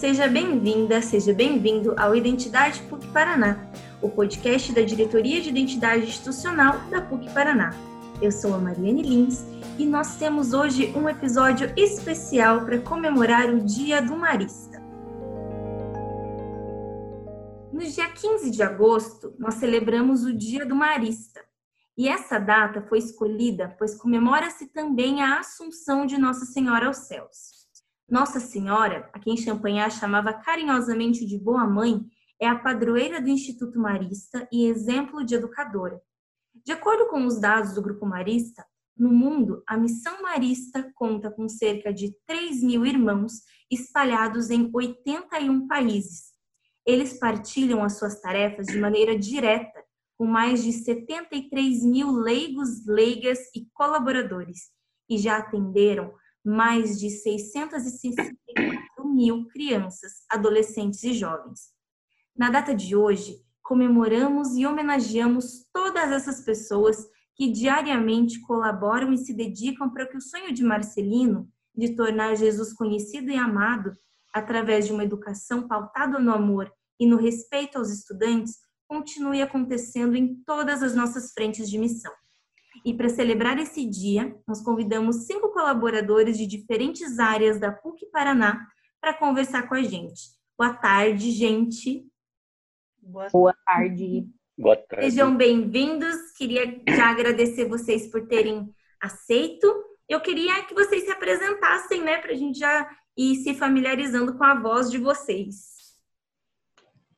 Seja bem-vinda, seja bem-vindo ao Identidade PUC Paraná, o podcast da Diretoria de Identidade Institucional da PUC Paraná. Eu sou a Mariane Lins e nós temos hoje um episódio especial para comemorar o Dia do Marista. No dia 15 de agosto, nós celebramos o Dia do Marista. E essa data foi escolhida pois comemora-se também a Assunção de Nossa Senhora aos céus. Nossa Senhora, a quem Champagnat chamava carinhosamente de Boa Mãe, é a padroeira do Instituto Marista e exemplo de educadora. De acordo com os dados do Grupo Marista, no mundo, a Missão Marista conta com cerca de 3 mil irmãos espalhados em 81 países. Eles partilham as suas tarefas de maneira direta, com mais de 73 mil leigos, leigas e colaboradores, e já atenderam mais de 664 mil crianças, adolescentes e jovens. Na data de hoje, comemoramos e homenageamos todas essas pessoas que diariamente colaboram e se dedicam para que o sonho de Marcelino de tornar Jesus conhecido e amado através de uma educação pautada no amor e no respeito aos estudantes continue acontecendo em todas as nossas frentes de missão. E para celebrar esse dia, nós convidamos cinco colaboradores de diferentes áreas da PUC Paraná para conversar com a gente. Boa tarde, gente. Boa tarde. Boa tarde. Sejam bem-vindos. Queria já agradecer vocês por terem aceito. Eu queria que vocês se apresentassem, né, para a gente já ir se familiarizando com a voz de vocês.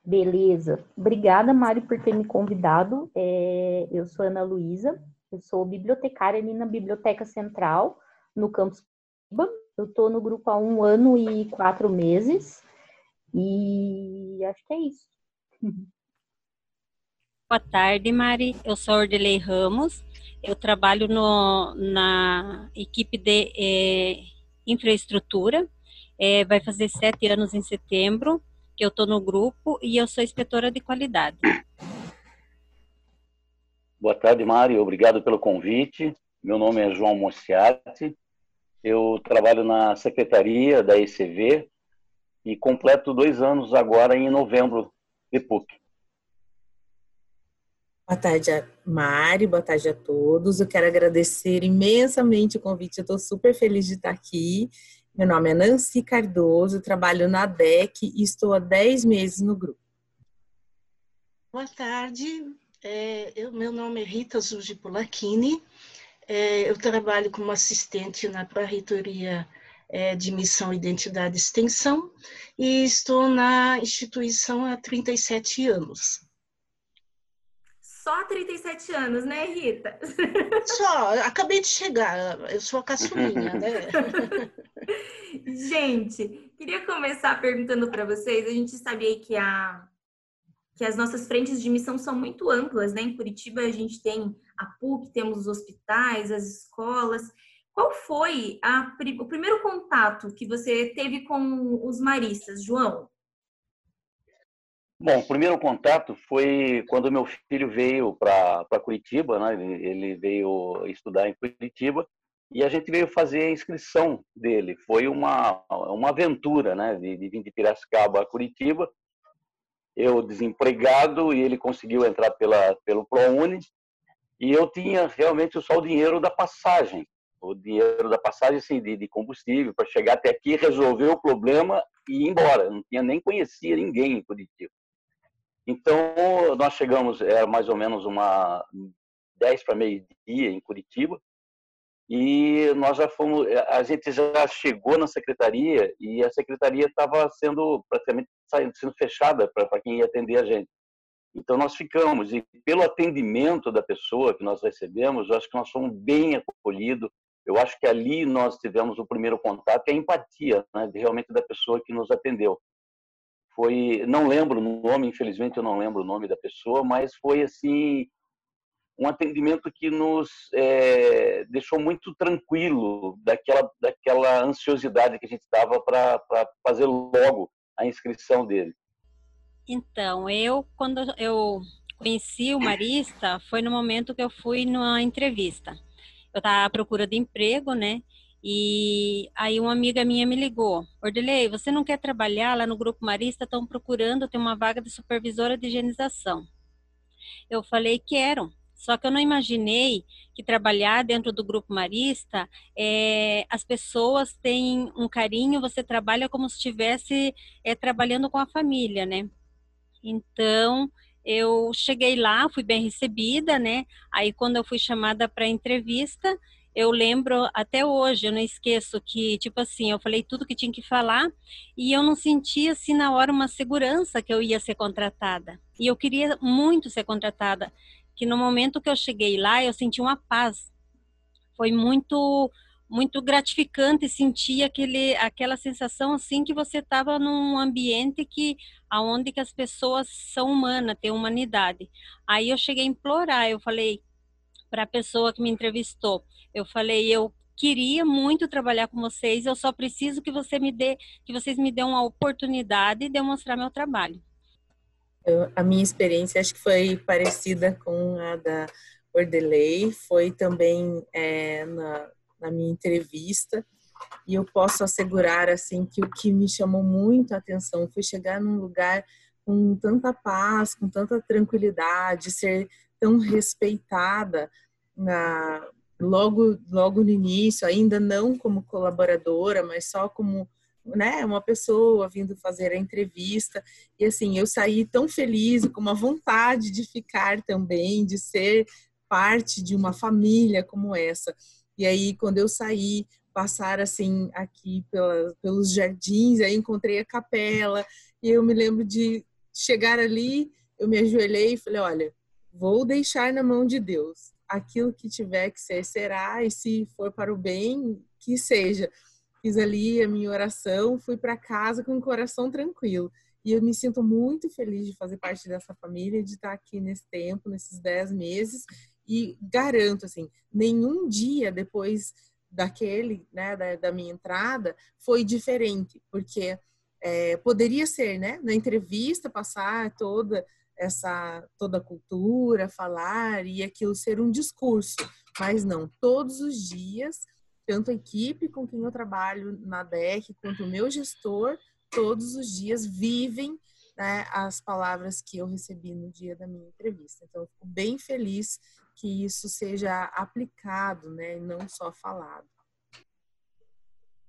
Beleza. Obrigada, Mari, por ter me convidado. É, eu sou Ana Luísa, eu sou bibliotecária ali na Biblioteca Central, no campus Eu estou no grupo há um ano e quatro meses. E acho que é isso. Boa tarde, Mari. Eu sou Ordelei Ramos. Eu trabalho no, na equipe de é, infraestrutura. É, vai fazer sete anos em setembro que eu estou no grupo e eu sou inspetora de qualidade. Boa tarde, Mari. Obrigado pelo convite. Meu nome é João Mociati. Eu trabalho na secretaria da ECV e completo dois anos agora em novembro de PUC. Boa tarde, Mari. Boa tarde a todos. Eu quero agradecer imensamente o convite. Eu estou super feliz de estar aqui. Meu nome é Nancy Cardoso, trabalho na DEC e estou há 10 meses no grupo. Boa tarde, é, eu, meu nome é Rita Zugi Polacchini. É, eu trabalho como assistente na Pró-Reitoria é, de Missão, Identidade e Extensão e estou na instituição há 37 anos. Só há 37 anos, né, Rita? Só, acabei de chegar, eu sou a caçulinha, né? gente, queria começar perguntando para vocês, a gente sabia que a que as nossas frentes de missão são muito amplas, né? Em Curitiba a gente tem a PUC, temos os hospitais, as escolas. Qual foi a, o primeiro contato que você teve com os maristas, João? Bom, o primeiro contato foi quando meu filho veio para Curitiba, né? Ele, ele veio estudar em Curitiba e a gente veio fazer a inscrição dele. Foi uma, uma aventura, né? De, de vir de Piracicaba a Curitiba eu desempregado e ele conseguiu entrar pela, pelo ProUni e eu tinha realmente só o dinheiro da passagem, o dinheiro da passagem assim, de, combustível para chegar até aqui, resolver o problema e ir embora. Não tinha nem conhecia ninguém em Curitiba. Então nós chegamos, era mais ou menos uma 10 para meio-dia em Curitiba e nós já fomos, a gente já chegou na secretaria e a secretaria estava sendo praticamente sendo fechada para quem ia atender a gente. Então nós ficamos e pelo atendimento da pessoa que nós recebemos, eu acho que nós fomos bem acolhidos. Eu acho que ali nós tivemos o primeiro contato, é a empatia, né, realmente da pessoa que nos atendeu. Foi, não lembro o nome, infelizmente eu não lembro o nome da pessoa, mas foi assim um atendimento que nos é, deixou muito tranquilo daquela, daquela ansiosidade que a gente estava para fazer logo a inscrição dele. Então, eu, quando eu conheci o Marista, foi no momento que eu fui numa entrevista. Eu estava à procura de emprego, né? E aí uma amiga minha me ligou, Ordelei, você não quer trabalhar lá no Grupo Marista? Estão procurando, tem uma vaga de supervisora de higienização. Eu falei, quero. Só que eu não imaginei que trabalhar dentro do grupo marista, é, as pessoas têm um carinho, você trabalha como se estivesse é, trabalhando com a família, né? Então, eu cheguei lá, fui bem recebida, né? Aí, quando eu fui chamada para entrevista, eu lembro até hoje, eu não esqueço que, tipo assim, eu falei tudo que tinha que falar e eu não sentia, assim, na hora uma segurança que eu ia ser contratada. E eu queria muito ser contratada, que no momento que eu cheguei lá, eu senti uma paz. Foi muito muito gratificante sentir aquele aquela sensação assim que você estava num ambiente que aonde que as pessoas são humanas, têm humanidade. Aí eu cheguei a implorar, eu falei para a pessoa que me entrevistou, eu falei, eu queria muito trabalhar com vocês, eu só preciso que você me dê, que vocês me dêem uma oportunidade de demonstrar meu trabalho. Eu, a minha experiência acho que foi parecida com a da Ordelei, foi também é, na, na minha entrevista e eu posso assegurar assim que o que me chamou muito a atenção foi chegar num lugar com tanta paz, com tanta tranquilidade, ser tão respeitada na logo logo no início, ainda não como colaboradora, mas só como né, uma pessoa vindo fazer a entrevista. E assim, eu saí tão feliz, com uma vontade de ficar também, de ser parte de uma família como essa. E aí, quando eu saí, passar assim aqui pela, pelos jardins, aí encontrei a capela, e eu me lembro de chegar ali, eu me ajoelhei e falei, olha, vou deixar na mão de Deus aquilo que tiver que ser, será, e se for para o bem, que seja. Fiz ali a minha oração, fui para casa com o coração tranquilo. E eu me sinto muito feliz de fazer parte dessa família, de estar aqui nesse tempo, nesses dez meses. E garanto, assim, nenhum dia depois daquele, né, da, da minha entrada, foi diferente, porque é, poderia ser, né, na entrevista passar toda essa toda a cultura, falar e aquilo ser um discurso, mas não, todos os dias, tanto a equipe com quem eu trabalho na DEC, quanto o meu gestor, todos os dias vivem né, as palavras que eu recebi no dia da minha entrevista. Então, eu fico bem feliz que isso seja aplicado, né, e não só falado.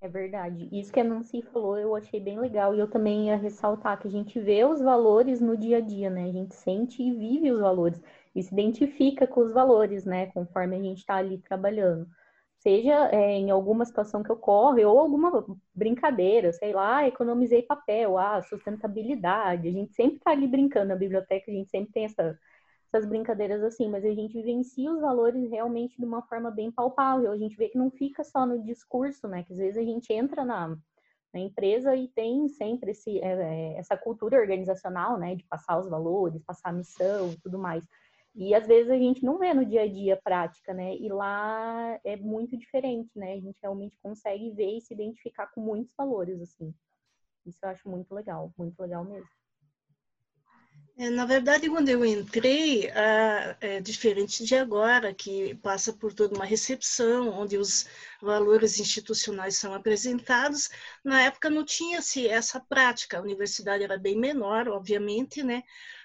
É verdade. Isso que a Nancy falou, eu achei bem legal. E eu também ia ressaltar que a gente vê os valores no dia a dia, né? A gente sente e vive os valores. E se identifica com os valores, né? Conforme a gente está ali trabalhando. Seja é, em alguma situação que ocorre, ou alguma brincadeira, sei lá, economizei papel, ah, sustentabilidade. A gente sempre está ali brincando na biblioteca, a gente sempre tem essa essas brincadeiras assim, mas a gente vivencia os valores realmente de uma forma bem palpável. A gente vê que não fica só no discurso, né? Que às vezes a gente entra na, na empresa e tem sempre esse, é, é, essa cultura organizacional, né? De passar os valores, passar a missão e tudo mais. E às vezes a gente não vê no dia a dia prática, né? E lá é muito diferente, né? A gente realmente consegue ver e se identificar com muitos valores, assim. Isso eu acho muito legal, muito legal mesmo. É, na verdade, quando eu entrei, é diferente de agora, que passa por toda uma recepção, onde os valores institucionais são apresentados. Na época não tinha-se essa prática, a universidade era bem menor, obviamente, né?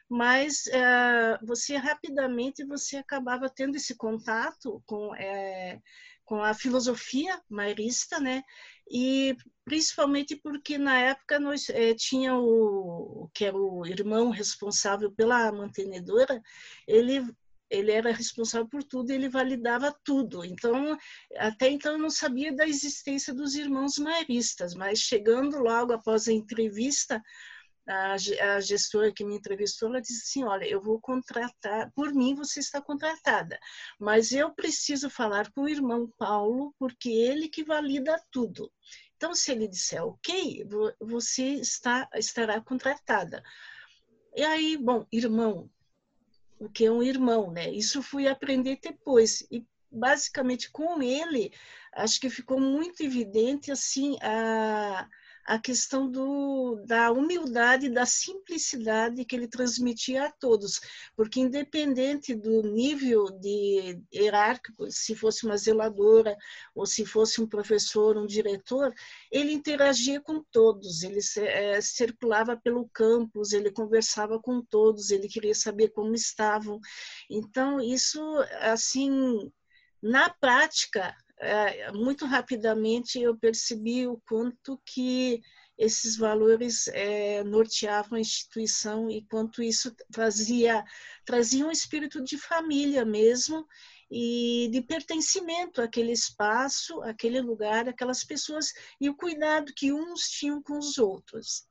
Mas é, você rapidamente você acabava tendo esse contato com é, com a filosofia marista, né? E principalmente porque na época nós é, tinha o que era o irmão responsável pela mantenedora, ele ele era responsável por tudo, ele validava tudo. Então, até então eu não sabia da existência dos irmãos maristas, mas chegando logo após a entrevista, a, gestora que me entrevistou, ela disse assim, olha, eu vou contratar, por mim você está contratada, mas eu preciso falar com o irmão Paulo, porque ele que valida tudo. Então, se ele disser ok, você está, estará contratada. E aí, bom, irmão, o que é um irmão, né? Isso fui aprender depois. E basicamente com ele, acho que ficou muito evidente assim a a questão do, da humildade, da simplicidade que ele transmitia a todos, porque independente do nível de hierárquico, se fosse uma zeladora ou se fosse um professor, um diretor, ele interagia com todos, ele é, circulava pelo campus, ele conversava com todos, ele queria saber como estavam. Então, isso, assim, na prática, muito rapidamente eu percebi o quanto que esses valores é, norteavam a instituição e quanto isso trazia, trazia um espírito de família mesmo e de pertencimento àquele espaço, àquele lugar, aquelas pessoas e o cuidado que uns tinham com os outros.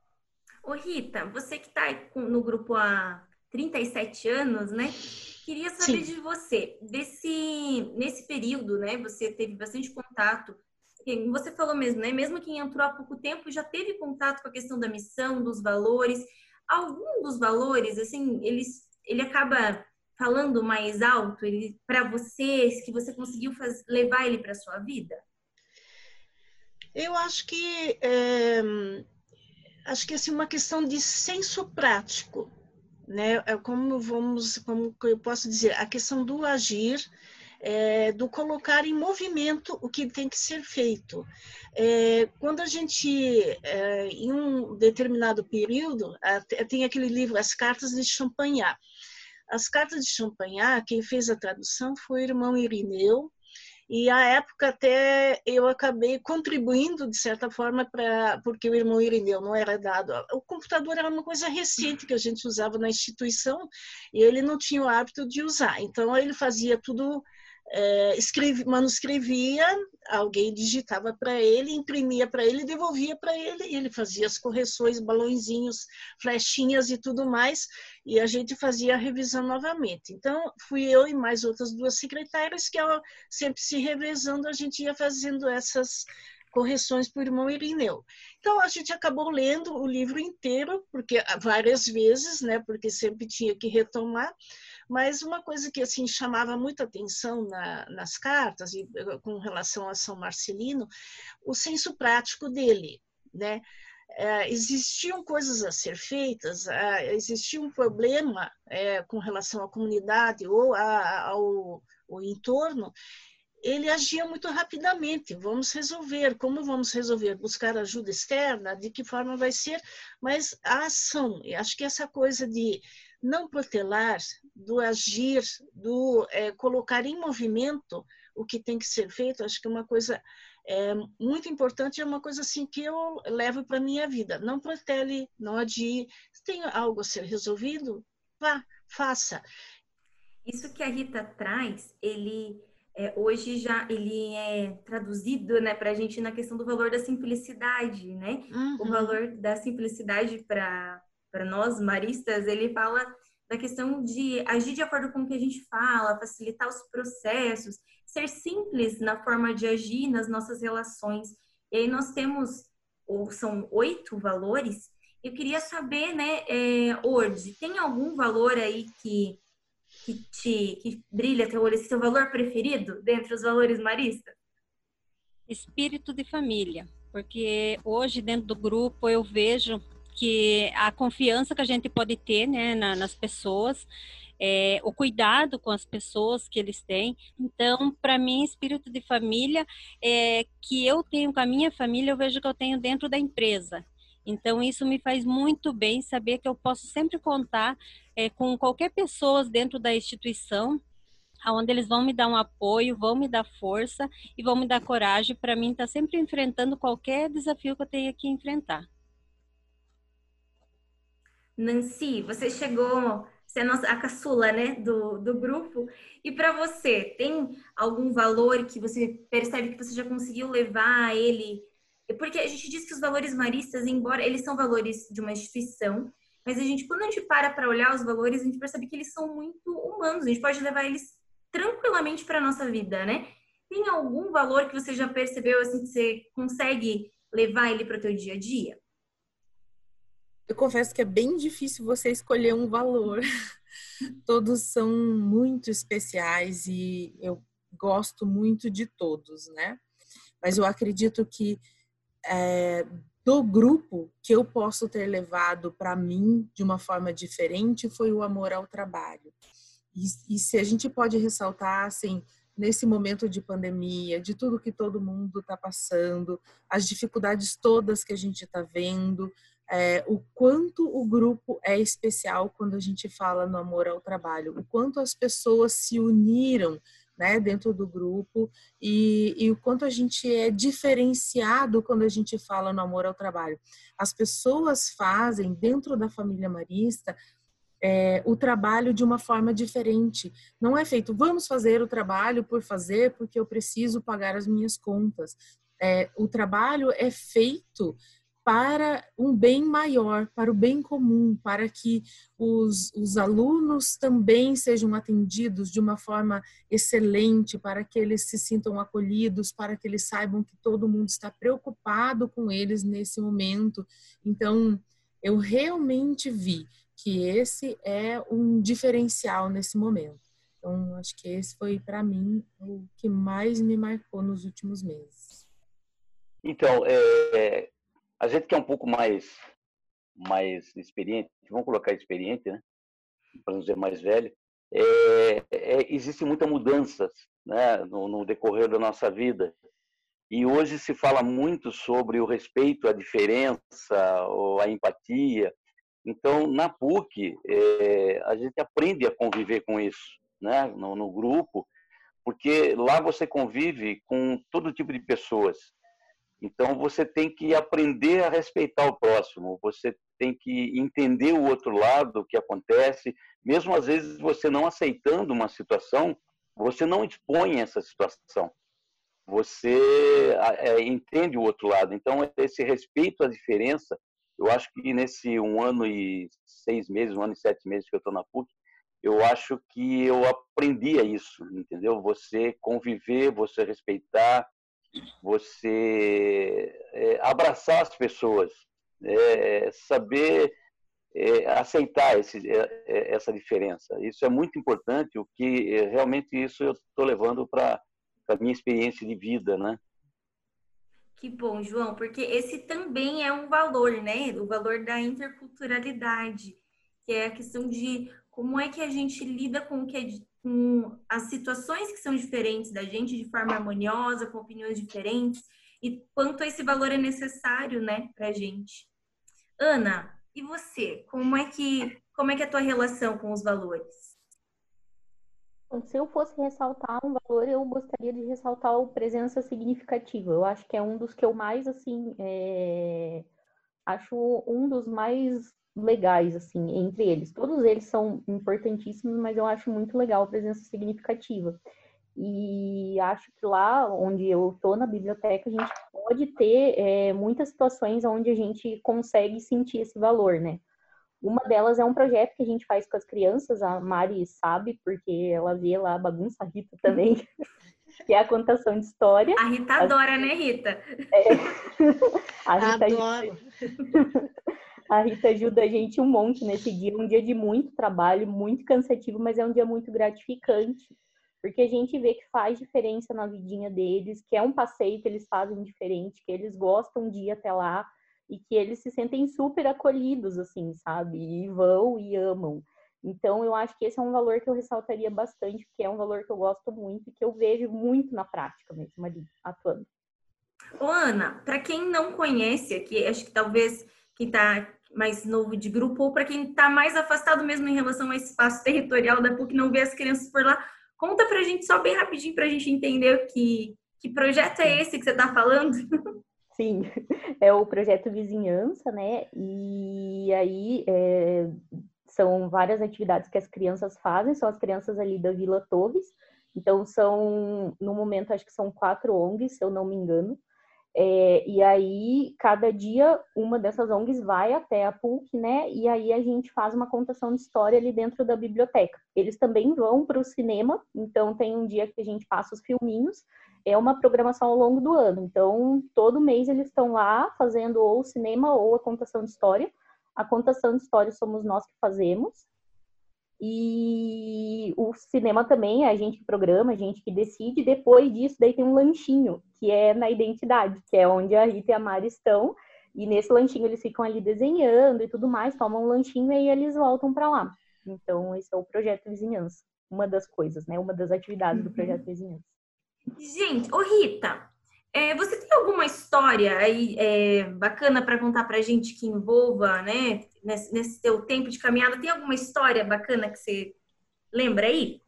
Ô Rita, você que está no grupo há 37 anos, né? Queria saber Sim. de você, desse, nesse período, né? Você teve bastante contato. Você falou mesmo, né? Mesmo quem entrou há pouco tempo já teve contato com a questão da missão, dos valores. Algum dos valores, assim, eles, ele acaba falando mais alto para você, que você conseguiu faz, levar ele para sua vida? Eu acho que é, acho que assim uma questão de senso prático né? É como vamos, como eu posso dizer, a questão do agir, é, do colocar em movimento o que tem que ser feito. É, quando a gente, é, em um determinado período, tem aquele livro As Cartas de Champagnat. As Cartas de Champagnat, quem fez a tradução foi o irmão Irineu, e à época até eu acabei contribuindo de certa forma para porque o irmão Irineu não era dado. O computador era uma coisa recente que a gente usava na instituição e ele não tinha o hábito de usar. Então ele fazia tudo é, escreve, manuscrevia, alguém digitava para ele, imprimia para ele, devolvia para ele, e ele fazia as correções, balãozinhos, flechinhas e tudo mais, e a gente fazia a revisão novamente. Então, fui eu e mais outras duas secretárias que, sempre se revezando, a gente ia fazendo essas correções para o irmão Irineu. Então, a gente acabou lendo o livro inteiro, porque várias vezes, né, porque sempre tinha que retomar, mas uma coisa que assim chamava muita atenção na, nas cartas e eh, com relação a São Marcelino, o senso prático dele, né? É, existiam coisas a ser feitas, é, existia um problema é, com relação à comunidade ou a, ao, ao entorno, ele agia muito rapidamente. Vamos resolver. Como vamos resolver? Buscar ajuda externa? De que forma vai ser? Mas a ação, acho que essa coisa de não protelar, do agir, do é, colocar em movimento o que tem que ser feito, acho que é uma coisa é, muito importante, é uma coisa assim que eu levo para minha vida. Não protele, não adie. Se tem algo a ser resolvido, vá, faça. Isso que a Rita traz, ele é, hoje já ele é traduzido né, para a gente na questão do valor da simplicidade, né? Uhum. O valor da simplicidade para para nós maristas, ele fala da questão de agir de acordo com o que a gente fala, facilitar os processos, ser simples na forma de agir nas nossas relações. E aí nós temos, ou são oito valores. Eu queria saber, né, é, Ord, tem algum valor aí que, que te que brilha teu olho, seu valor preferido dentre os valores maristas? Espírito de família, porque hoje dentro do grupo eu vejo que a confiança que a gente pode ter né, na, nas pessoas, é, o cuidado com as pessoas que eles têm. Então, para mim, espírito de família é, que eu tenho com a minha família, eu vejo que eu tenho dentro da empresa. Então, isso me faz muito bem saber que eu posso sempre contar é, com qualquer pessoa dentro da instituição, onde eles vão me dar um apoio, vão me dar força e vão me dar coragem para mim estar tá sempre enfrentando qualquer desafio que eu tenha que enfrentar. Nancy, você chegou, você é a, nossa, a caçula, né, do, do grupo. E para você, tem algum valor que você percebe que você já conseguiu levar ele? Porque a gente diz que os valores maristas, embora eles são valores de uma instituição, mas a gente, quando a gente para para olhar os valores, a gente percebe que eles são muito humanos. A gente pode levar eles tranquilamente para nossa vida, né? Tem algum valor que você já percebeu assim que você consegue levar ele para o teu dia a dia? Eu confesso que é bem difícil você escolher um valor. todos são muito especiais e eu gosto muito de todos, né? Mas eu acredito que é, do grupo que eu posso ter levado para mim de uma forma diferente foi o amor ao trabalho. E, e, se a gente pode ressaltar, assim, nesse momento de pandemia, de tudo que todo mundo está passando, as dificuldades todas que a gente está vendo, é, o quanto o grupo é especial quando a gente fala no amor ao trabalho, o quanto as pessoas se uniram né, dentro do grupo e, e, o quanto a gente é diferenciado quando a gente fala no amor ao trabalho. As pessoas fazem dentro da família marista é, o trabalho de uma forma diferente. Não é feito, vamos fazer o trabalho por fazer porque eu preciso pagar as minhas contas. É, o trabalho é feito para um bem maior, para o bem comum, para que os, os alunos também sejam atendidos de uma forma excelente, para que eles se sintam acolhidos, para que eles saibam que todo mundo está preocupado com eles nesse momento. Então, eu realmente vi que esse é um diferencial nesse momento. Então, acho que esse foi, para mim, o que mais me marcou nos últimos meses. Então, é, a gente que é um pouco mais, mais experiente, vamos colocar experiente, né? para não dizer mais velho, é, é, existe muita mudanças né? no, no decorrer da nossa vida. E hoje se fala muito sobre o respeito à diferença, a empatia. Então, na PUC, é, a gente aprende a conviver com isso, né? no, no grupo, porque lá você convive com todo tipo de pessoas. Então você tem que aprender a respeitar o próximo, você tem que entender o outro lado, o que acontece, mesmo às vezes você não aceitando uma situação, você não expõe essa situação. Você é, entende o outro lado. Então esse respeito à diferença, eu acho que nesse um ano e seis meses, um ano e sete meses que eu estou na PUC, eu acho que eu aprendi a isso, entendeu? Você conviver, você respeitar, você é, abraçar as pessoas, é, saber é, aceitar esse, é, é, essa diferença. Isso é muito importante, o que é, realmente isso eu estou levando para a minha experiência de vida, né? Que bom, João, porque esse também é um valor, né? O valor da interculturalidade, que é a questão de como é que a gente lida com que é com as situações que são diferentes da gente de forma harmoniosa, com opiniões diferentes, e quanto esse valor é necessário, né, pra gente. Ana, e você? Como é que como é que é a tua relação com os valores? Se eu fosse ressaltar um valor, eu gostaria de ressaltar o presença significativa. Eu acho que é um dos que eu mais, assim, é... acho um dos mais legais, assim, entre eles. Todos eles são importantíssimos, mas eu acho muito legal a presença significativa. E acho que lá onde eu estou na biblioteca, a gente pode ter é, muitas situações onde a gente consegue sentir esse valor, né? Uma delas é um projeto que a gente faz com as crianças, a Mari sabe, porque ela vê lá a bagunça, Rita também, que é a contação de história. A Rita adora, né, Rita? É. A Rita Adoro. A Rita ajuda a gente um monte nesse dia, um dia de muito trabalho, muito cansativo, mas é um dia muito gratificante, porque a gente vê que faz diferença na vidinha deles, que é um passeio que eles fazem diferente, que eles gostam de ir até lá e que eles se sentem super acolhidos, assim, sabe? E vão e amam. Então, eu acho que esse é um valor que eu ressaltaria bastante, porque é um valor que eu gosto muito e que eu vejo muito na prática mesmo ali, atuando. Ô, Ana, para quem não conhece aqui, acho que talvez quem está mais novo de grupo, ou para quem está mais afastado mesmo em relação ao espaço territorial da PUC, não vê as crianças por lá. Conta para a gente só bem rapidinho para a gente entender que, que projeto é esse que você está falando. Sim, é o projeto Vizinhança, né? E aí é, são várias atividades que as crianças fazem, são as crianças ali da Vila Torres. Então são, no momento, acho que são quatro ONGs, se eu não me engano. É, e aí, cada dia, uma dessas ONGs vai até a PUC, né? E aí a gente faz uma contação de história ali dentro da biblioteca. Eles também vão para o cinema, então tem um dia que a gente passa os filminhos. É uma programação ao longo do ano. Então, todo mês eles estão lá fazendo ou cinema ou a contação de história. A contação de história somos nós que fazemos. E o cinema também é a gente que programa, a gente que decide. Depois disso, daí tem um lanchinho, que é na identidade, que é onde a Rita e a Mari estão. E nesse lanchinho eles ficam ali desenhando e tudo mais, tomam um lanchinho e aí eles voltam para lá. Então, esse é o projeto Vizinhança. Uma das coisas, né? Uma das atividades do projeto Vizinhança. Gente, ô Rita, é, você tem alguma história aí é, bacana para contar para a gente que envolva, né, nesse, nesse teu tempo de caminhada? Tem alguma história bacana que você lembra aí?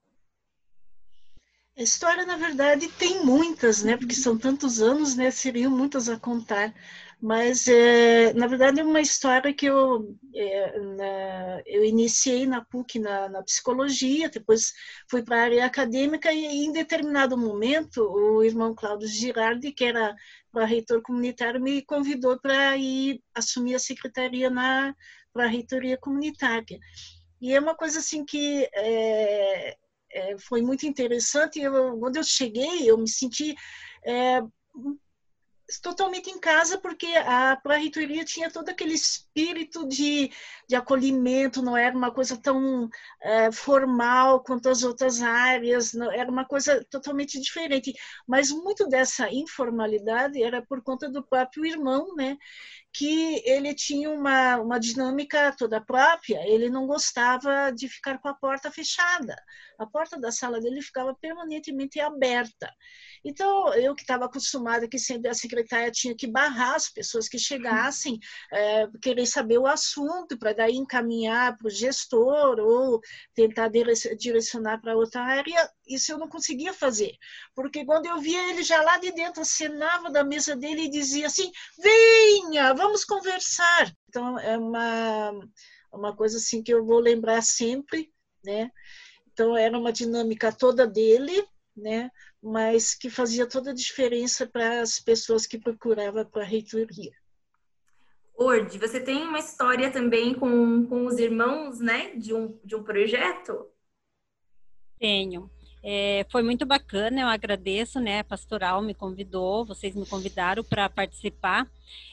História, na verdade, tem muitas, né? Porque são tantos anos, né? Seriam muitas a contar. Mas, é, na verdade, é uma história que eu, é, na, eu iniciei na PUC na, na psicologia, depois fui para a área acadêmica e, em determinado momento, o irmão Cláudio Girardi, que era para reitor comunitário, me convidou para ir assumir a secretaria na reitoria comunitária. E é uma coisa assim que é, é, foi muito interessante. Eu, quando eu cheguei, eu me senti é, totalmente em casa, porque a pró-reitoria tinha todo aquele espírito de, de acolhimento, não era uma coisa tão é, formal quanto as outras áreas, não, era uma coisa totalmente diferente. Mas muito dessa informalidade era por conta do próprio irmão, né? que ele tinha uma, uma dinâmica toda própria, ele não gostava de ficar com a porta fechada. A porta da sala dele ficava permanentemente aberta. Então, eu que estava acostumada que sempre a secretária tinha que barrar as pessoas que chegassem, é, querer saber o assunto, para daí encaminhar para o gestor ou tentar direcionar para outra área, isso eu não conseguia fazer. Porque quando eu via ele já lá de dentro, acenava da mesa dele e dizia assim: venha, vamos conversar. Então, é uma, uma coisa assim que eu vou lembrar sempre, né? Então, era uma dinâmica toda dele, né? Mas que fazia toda a diferença para as pessoas que procuravam para a reitoria. Ord, você tem uma história também com, com os irmãos, né? De um, de um projeto? Tenho. É, foi muito bacana, eu agradeço, né? A Pastoral me convidou, vocês me convidaram para participar,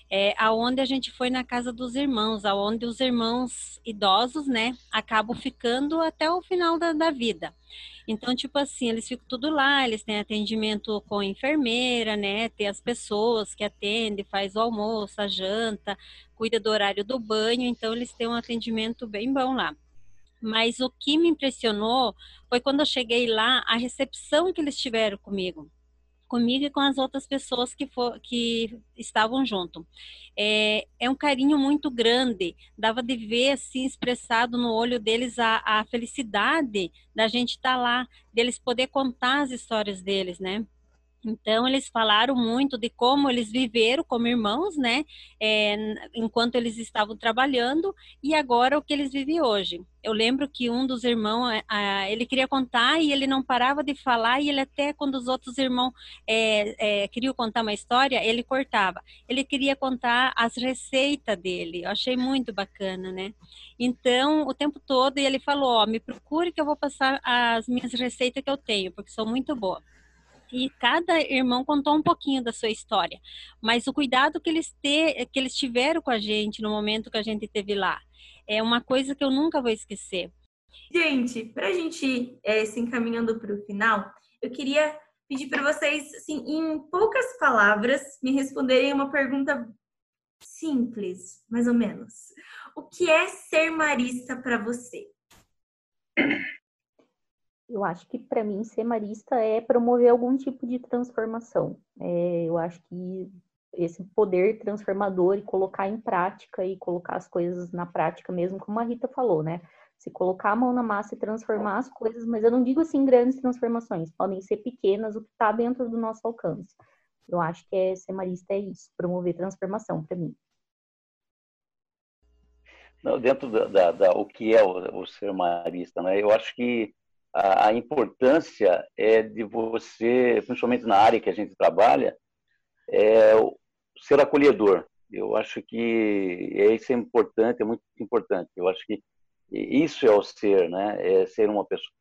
é, aonde a gente foi na casa dos irmãos, aonde os irmãos idosos, né, acabam ficando até o final da, da vida. Então, tipo assim, eles ficam tudo lá, eles têm atendimento com enfermeira, né? Tem as pessoas que atendem, faz o almoço, a janta, cuida do horário do banho, então eles têm um atendimento bem bom lá. Mas o que me impressionou foi quando eu cheguei lá, a recepção que eles tiveram comigo comigo e com as outras pessoas que, for, que estavam junto. É, é, um carinho muito grande, dava de ver assim expressado no olho deles a, a felicidade da gente estar tá lá, deles poder contar as histórias deles, né? Então, eles falaram muito de como eles viveram como irmãos, né? É, enquanto eles estavam trabalhando e agora o que eles vivem hoje. Eu lembro que um dos irmãos, ele queria contar e ele não parava de falar e ele até quando os outros irmãos é, é, queriam contar uma história, ele cortava. Ele queria contar as receitas dele. Eu achei muito bacana, né? Então, o tempo todo ele falou, ó, me procure que eu vou passar as minhas receitas que eu tenho, porque são muito boas e cada irmão contou um pouquinho da sua história, mas o cuidado que eles, te, que eles tiveram com a gente no momento que a gente teve lá é uma coisa que eu nunca vou esquecer. Gente, para a gente é, se encaminhando para o final, eu queria pedir para vocês, assim, em poucas palavras, me responderem uma pergunta simples, mais ou menos. O que é ser marista para você? Eu acho que para mim ser marista é promover algum tipo de transformação. É, eu acho que esse poder transformador e colocar em prática e colocar as coisas na prática mesmo, como a Rita falou, né? Se colocar a mão na massa e transformar as coisas, mas eu não digo assim grandes transformações, podem ser pequenas, o que está dentro do nosso alcance. Eu acho que é, ser marista é isso, promover transformação para mim. Não, dentro da, da, da, o que é o, o ser marista, né? Eu acho que a, a importância é de você, principalmente na área que a gente trabalha, é ser acolhedor. Eu acho que isso é importante, é muito importante. Eu acho que isso é o ser, né? É ser uma pessoa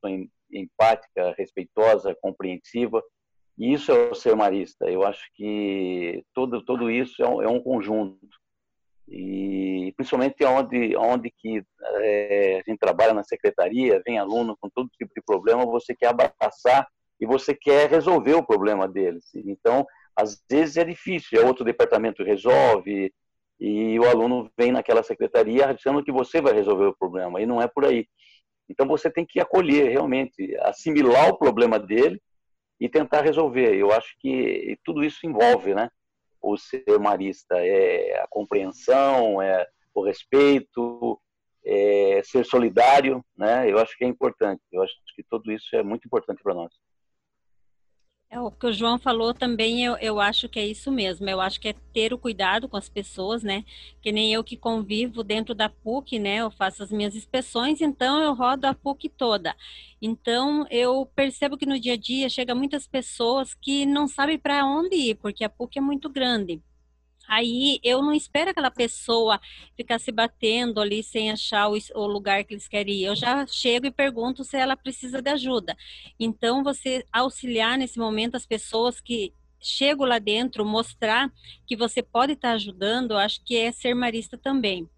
empática, respeitosa, compreensiva. E isso é o ser marista. Eu acho que todo tudo isso é um, é um conjunto e principalmente onde onde que é, a gente trabalha na secretaria, vem aluno com todo tipo de problema, você quer abraçar e você quer resolver o problema deles. Então, às vezes é difícil, é outro departamento resolve, e o aluno vem naquela secretaria achando que você vai resolver o problema, e não é por aí. Então você tem que acolher realmente, assimilar o problema dele e tentar resolver. Eu acho que tudo isso envolve, né? O ser marista é a compreensão, é o respeito, é ser solidário, né? Eu acho que é importante. Eu acho que tudo isso é muito importante para nós. É, o que o João falou também, eu, eu acho que é isso mesmo. Eu acho que é ter o cuidado com as pessoas, né? Que nem eu que convivo dentro da PUC, né? Eu faço as minhas inspeções, então eu rodo a PUC toda. Então eu percebo que no dia a dia chega muitas pessoas que não sabem para onde ir, porque a PUC é muito grande. Aí eu não espero aquela pessoa ficar se batendo ali sem achar o, o, lugar que eles querem ir. Eu já chego e pergunto se ela precisa de ajuda. Então, você auxiliar nesse momento as pessoas que chegam lá dentro, mostrar que você pode estar ajudando, eu acho que é ser marista também.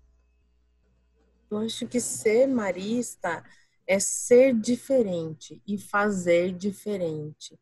Eu acho que ser marista é ser diferente e fazer diferente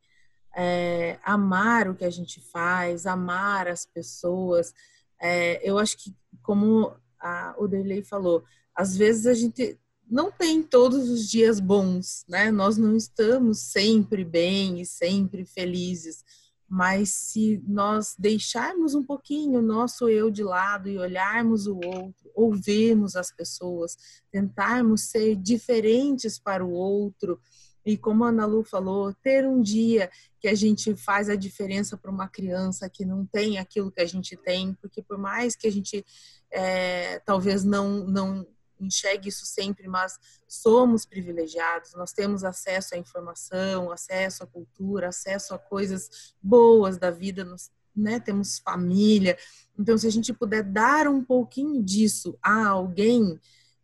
é, amar o que a gente faz, amar as pessoas. É, eu acho que, como a, o falou, às vezes a gente não tem todos os dias bons, né? Nós não estamos sempre bem e sempre felizes, mas se nós deixarmos um pouquinho o nosso eu de lado e olharmos o outro, ouvirmos as pessoas, tentarmos ser diferentes para o outro, e como a Ana Lu falou, ter um dia que a gente faz a diferença para uma criança que não tem aquilo que a gente tem, porque por mais que a gente é, talvez não, não enxergue isso sempre, mas somos privilegiados, nós temos acesso à informação, acesso à cultura, acesso a coisas boas da vida, nós, né, temos família. Então, se a gente puder dar um pouquinho disso a alguém,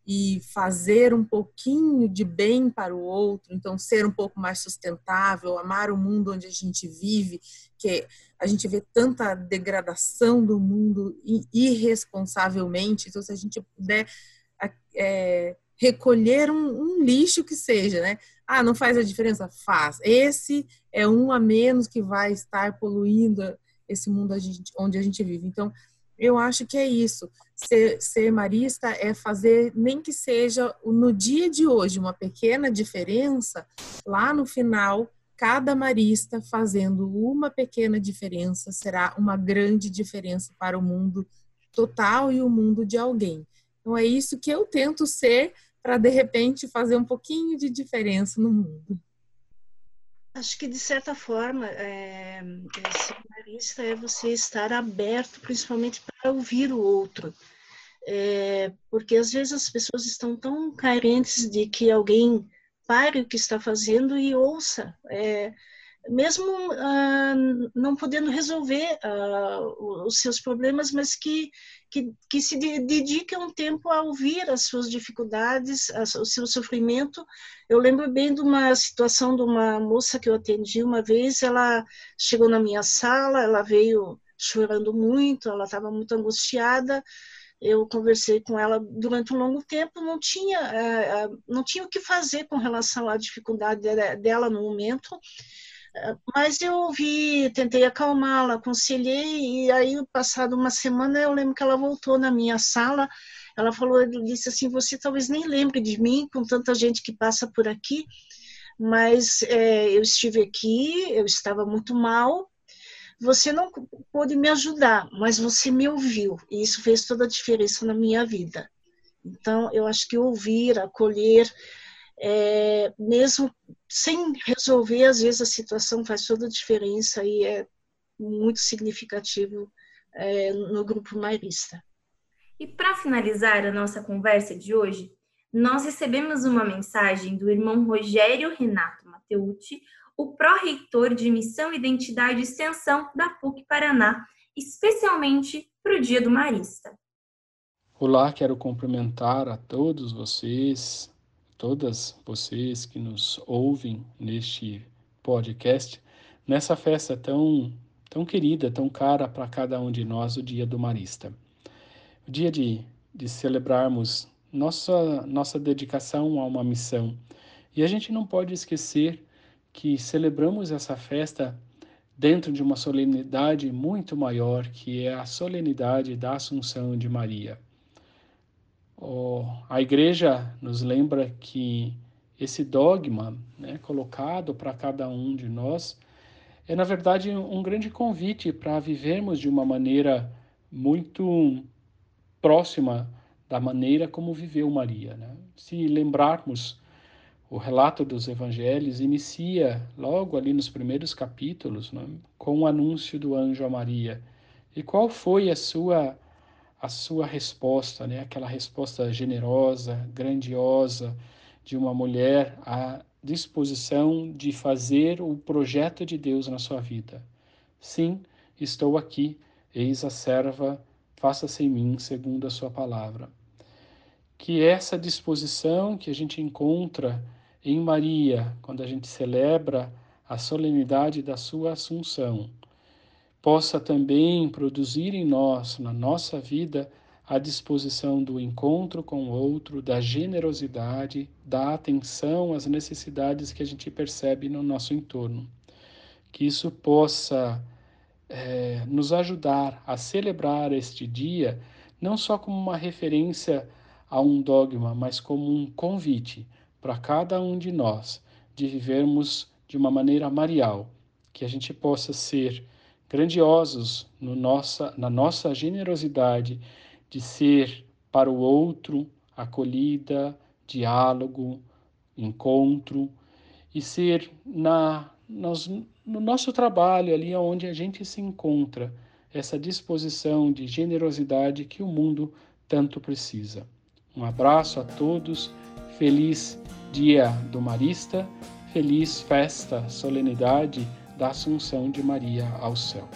e fazer um pouquinho de bem para o outro, então ser um pouco mais sustentável, amar o mundo onde a gente vive, que a gente vê tanta degradação do mundo irresponsavelmente, então se a gente puder é, recolher um, um, lixo que seja, né? Ah, não faz a diferença? Faz. Esse é um a menos que vai estar poluindo esse mundo onde a gente vive. Então, eu acho que é isso. Ser, ser marista é fazer, nem que seja no dia de hoje, uma pequena diferença, lá no final, cada marista fazendo uma pequena diferença será uma grande diferença para o mundo total e o mundo de alguém. Então é isso que eu tento ser para de repente fazer um pouquinho de diferença no mundo. Acho que, de certa forma, é, ser marista é você estar aberto, principalmente para ouvir o outro. É, porque, às vezes, as pessoas estão tão carentes de que alguém pare o que está fazendo e ouça. É, mesmo ah, não podendo resolver ah, os seus problemas, mas que, que, que se dedique um tempo a ouvir as suas dificuldades, o seu sofrimento. Eu lembro bem de uma situação de uma moça que eu atendi uma vez, ela chegou na minha sala, ela veio chorando muito, ela estava muito angustiada, eu conversei com ela durante um longo tempo, não tinha, eh, eh, não tinha o que fazer com relação à dificuldade dela no momento, mas eu ouvi, tentei acalmá-la, aconselhei, e aí, passado uma semana, eu lembro que ela voltou na minha sala. Ela falou, disse assim: Você talvez nem lembre de mim, com tanta gente que passa por aqui, mas é, eu estive aqui, eu estava muito mal. Você não pôde me ajudar, mas você me ouviu, e isso fez toda a diferença na minha vida. Então, eu acho que ouvir, acolher, é, mesmo sem resolver, às vezes a situação faz toda a diferença e é muito significativo é, no grupo marista. E para finalizar a nossa conversa de hoje, nós recebemos uma mensagem do irmão Rogério Renato Mateucci, o pró-reitor de Missão, Identidade e Extensão da PUC Paraná, especialmente para o Dia do Marista. Olá, quero cumprimentar a todos vocês, todas vocês que nos ouvem neste podcast, nessa festa tão, tão querida, tão cara para cada um de nós, o Dia do Marista. O dia de, de celebrarmos nossa, nossa dedicação a uma missão. E a gente não pode esquecer que celebramos essa festa dentro de uma solenidade muito maior, que é a solenidade da Assunção de Maria. Oh, a Igreja nos lembra que esse dogma né, colocado para cada um de nós é, na verdade, um grande convite para vivermos de uma maneira muito próxima da maneira como viveu Maria. Né? Se lembrarmos, o relato dos evangelhos inicia logo ali nos primeiros capítulos né, com o anúncio do anjo a Maria. E qual foi a sua a sua resposta, né? Aquela resposta generosa, grandiosa de uma mulher à disposição de fazer o projeto de Deus na sua vida. Sim, estou aqui, eis a serva, faça-se em mim segundo a sua palavra. Que essa disposição que a gente encontra em Maria, quando a gente celebra a solenidade da sua Assunção, possa também produzir em nós, na nossa vida, a disposição do encontro com o outro, da generosidade, da atenção às necessidades que a gente percebe no nosso entorno. Que isso possa é, nos ajudar a celebrar este dia, não só como uma referência a um dogma, mas como um convite para cada um de nós de vivermos de uma maneira marial, que a gente possa ser grandiosos no nossa, na nossa generosidade de ser para o outro acolhida, diálogo, encontro e ser na, nos, no nosso trabalho ali onde a gente se encontra essa disposição de generosidade que o mundo tanto precisa. Um abraço a todos, feliz Dia do Marista, feliz festa, solenidade da Assunção de Maria ao céu.